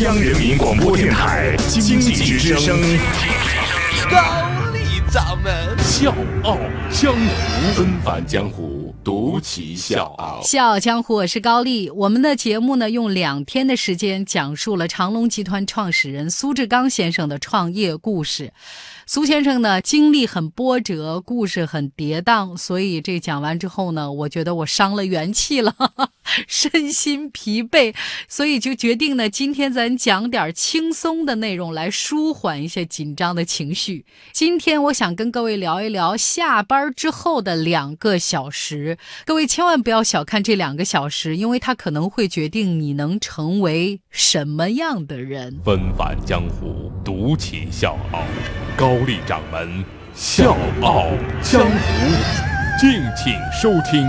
央人民广播电台经济之声，高丽掌门笑傲江湖，纷返江湖，独骑笑傲。笑傲江湖，我是高丽。我们的节目呢，用两天的时间讲述了长隆集团创始人苏志刚先生的创业故事。苏先生呢，经历很波折，故事很跌宕，所以这讲完之后呢，我觉得我伤了元气了，身心疲惫，所以就决定呢，今天咱讲点轻松的内容来舒缓一些紧张的情绪。今天我想跟各位聊一聊下班之后的两个小时，各位千万不要小看这两个小时，因为它可能会决定你能成为什么样的人。纷繁江湖，独起笑傲。高丽掌门笑傲江湖，敬请收听。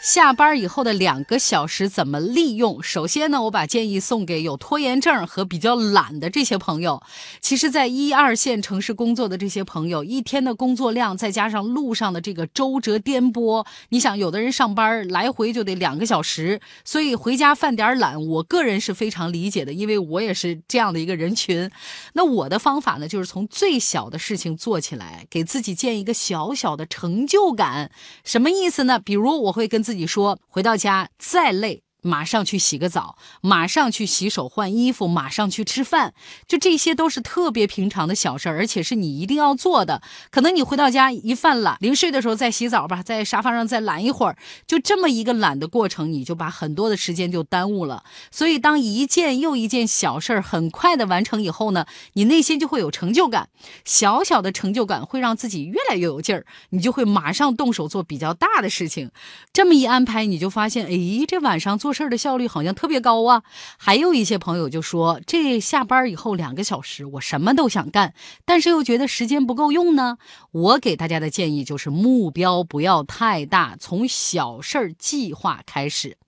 下班以后的两个小时怎么利用？首先呢，我把建议送给有拖延症和比较懒的这些朋友。其实，在一二线城市工作的这些朋友，一天的工作量再加上路上的这个周折颠簸，你想，有的人上班来回就得两个小时，所以回家犯点懒，我个人是非常理解的，因为我也是这样的一个人群。那我的方法呢，就是从最小的事情做起来，给自己建一个小小的成就感。什么意思呢？比如我会跟自己说，回到家再累。马上去洗个澡，马上去洗手换衣服，马上去吃饭，就这些都是特别平常的小事儿，而且是你一定要做的。可能你回到家一犯懒，临睡的时候再洗澡吧，在沙发上再懒一会儿，就这么一个懒的过程，你就把很多的时间就耽误了。所以，当一件又一件小事儿很快的完成以后呢，你内心就会有成就感，小小的成就感会让自己越来越有劲儿，你就会马上动手做比较大的事情。这么一安排，你就发现，哎，这晚上做。做事的效率好像特别高啊！还有一些朋友就说，这下班以后两个小时，我什么都想干，但是又觉得时间不够用呢。我给大家的建议就是，目标不要太大，从小事儿计划开始。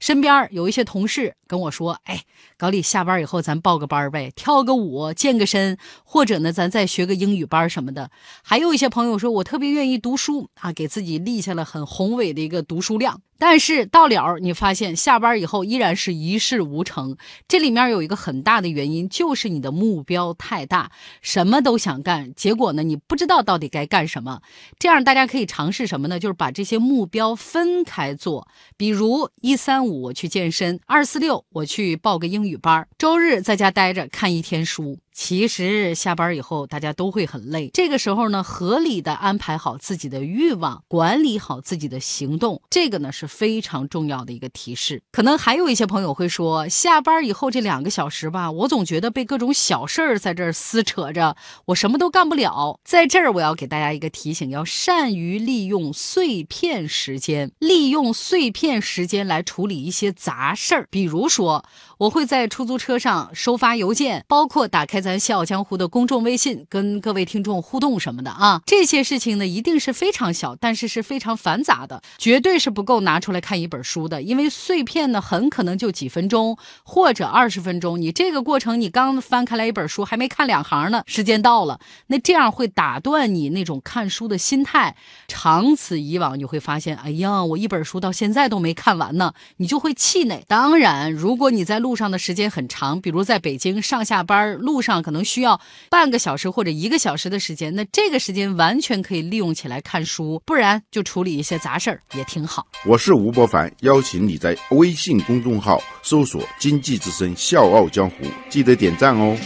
身边有一些同事跟我说：“哎，高丽，下班以后咱报个班呗，跳个舞，健个身，或者呢，咱再学个英语班什么的。”还有一些朋友说：“我特别愿意读书啊，给自己立下了很宏伟的一个读书量。”但是到了你发现下班以后依然是一事无成。这里面有一个很大的原因，就是你的目标太大，什么都想干，结果呢，你不知道到底该干什么。这样大家可以尝试什么呢？就是把这些目标分开做，比如一三五去健身，二四六我去报个英语班，周日在家待着看一天书。其实下班以后大家都会很累，这个时候呢，合理的安排好自己的欲望，管理好自己的行动，这个呢是非常重要的一个提示。可能还有一些朋友会说，下班以后这两个小时吧，我总觉得被各种小事儿在这儿撕扯着，我什么都干不了。在这儿我要给大家一个提醒，要善于利用碎片时间，利用碎片时间来处理一些杂事儿。比如说，我会在出租车上收发邮件，包括打开。咱笑傲江湖的公众微信跟各位听众互动什么的啊，这些事情呢一定是非常小，但是是非常繁杂的，绝对是不够拿出来看一本书的。因为碎片呢很可能就几分钟或者二十分钟，你这个过程你刚翻开来一本书还没看两行呢，时间到了，那这样会打断你那种看书的心态。长此以往，你会发现，哎呀，我一本书到现在都没看完呢，你就会气馁。当然，如果你在路上的时间很长，比如在北京上下班路上。可能需要半个小时或者一个小时的时间，那这个时间完全可以利用起来看书，不然就处理一些杂事儿也挺好。我是吴伯凡，邀请你在微信公众号搜索“经济之声笑傲江湖”，记得点赞哦。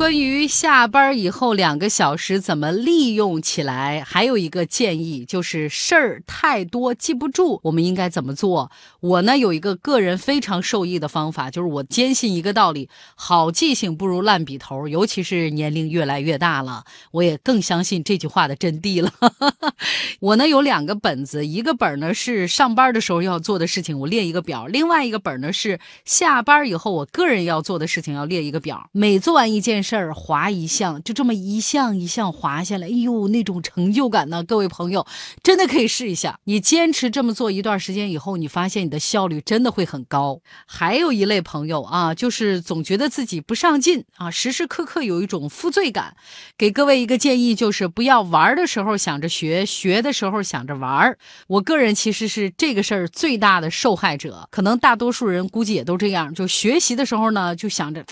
关于下班以后两个小时怎么利用起来，还有一个建议就是事儿太多记不住，我们应该怎么做？我呢有一个个人非常受益的方法，就是我坚信一个道理：好记性不如烂笔头。尤其是年龄越来越大了，我也更相信这句话的真谛了。我呢有两个本子，一个本呢是上班的时候要做的事情，我列一个表；另外一个本呢是下班以后我个人要做的事情，要列一个表。每做完一件事，这儿划一项，就这么一项一项划下来，哎呦，那种成就感呢！各位朋友，真的可以试一下。你坚持这么做一段时间以后，你发现你的效率真的会很高。还有一类朋友啊，就是总觉得自己不上进啊，时时刻刻有一种负罪感。给各位一个建议，就是不要玩的时候想着学，学的时候想着玩。我个人其实是这个事儿最大的受害者，可能大多数人估计也都这样。就学习的时候呢，就想着。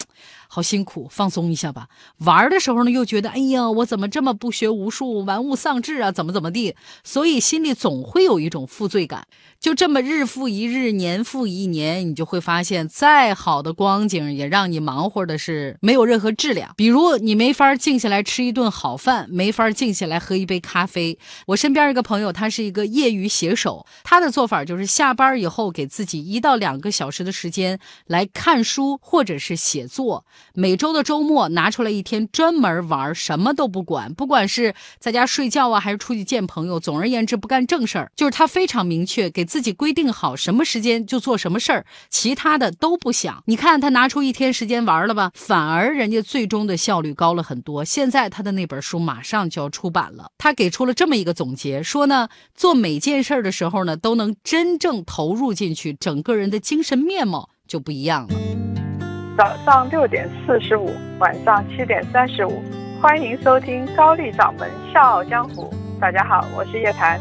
好辛苦，放松一下吧。玩的时候呢，又觉得哎呀，我怎么这么不学无术，玩物丧志啊？怎么怎么地？所以心里总会有一种负罪感。就这么日复一日，年复一年，你就会发现，再好的光景也让你忙活的是没有任何质量。比如你没法静下来吃一顿好饭，没法静下来喝一杯咖啡。我身边一个朋友，他是一个业余写手，他的做法就是下班以后给自己一到两个小时的时间来看书或者是写作。每周的周末拿出来一天专门玩，什么都不管，不管是在家睡觉啊，还是出去见朋友，总而言之不干正事儿。就是他非常明确，给自己规定好什么时间就做什么事儿，其他的都不想。你看他拿出一天时间玩了吧，反而人家最终的效率高了很多。现在他的那本书马上就要出版了，他给出了这么一个总结，说呢，做每件事儿的时候呢，都能真正投入进去，整个人的精神面貌就不一样了。早上六点四十五，晚上七点三十五，欢迎收听高丽掌门笑傲江湖。大家好，我是叶檀。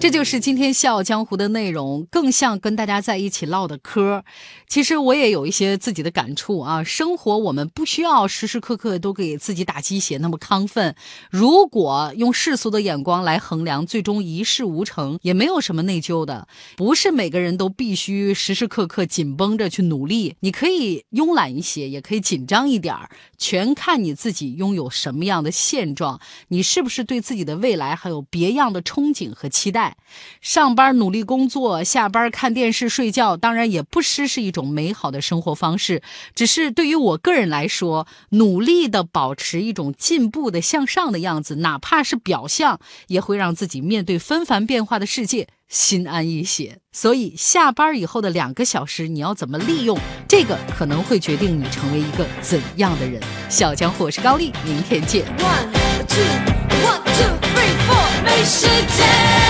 这就是今天《笑傲江湖》的内容，更像跟大家在一起唠的嗑。其实我也有一些自己的感触啊。生活我们不需要时时刻刻都给自己打鸡血那么亢奋。如果用世俗的眼光来衡量，最终一事无成，也没有什么内疚的。不是每个人都必须时时刻刻紧绷着去努力，你可以慵懒一些，也可以紧张一点儿，全看你自己拥有什么样的现状，你是不是对自己的未来还有别样的憧憬和期待。上班努力工作，下班看电视睡觉，当然也不失是一种美好的生活方式。只是对于我个人来说，努力的保持一种进步的向上的样子，哪怕是表象，也会让自己面对纷繁变化的世界心安一些。所以，下班以后的两个小时，你要怎么利用？这个可能会决定你成为一个怎样的人。小江我是高丽，明天见。One two one two three four，没时间。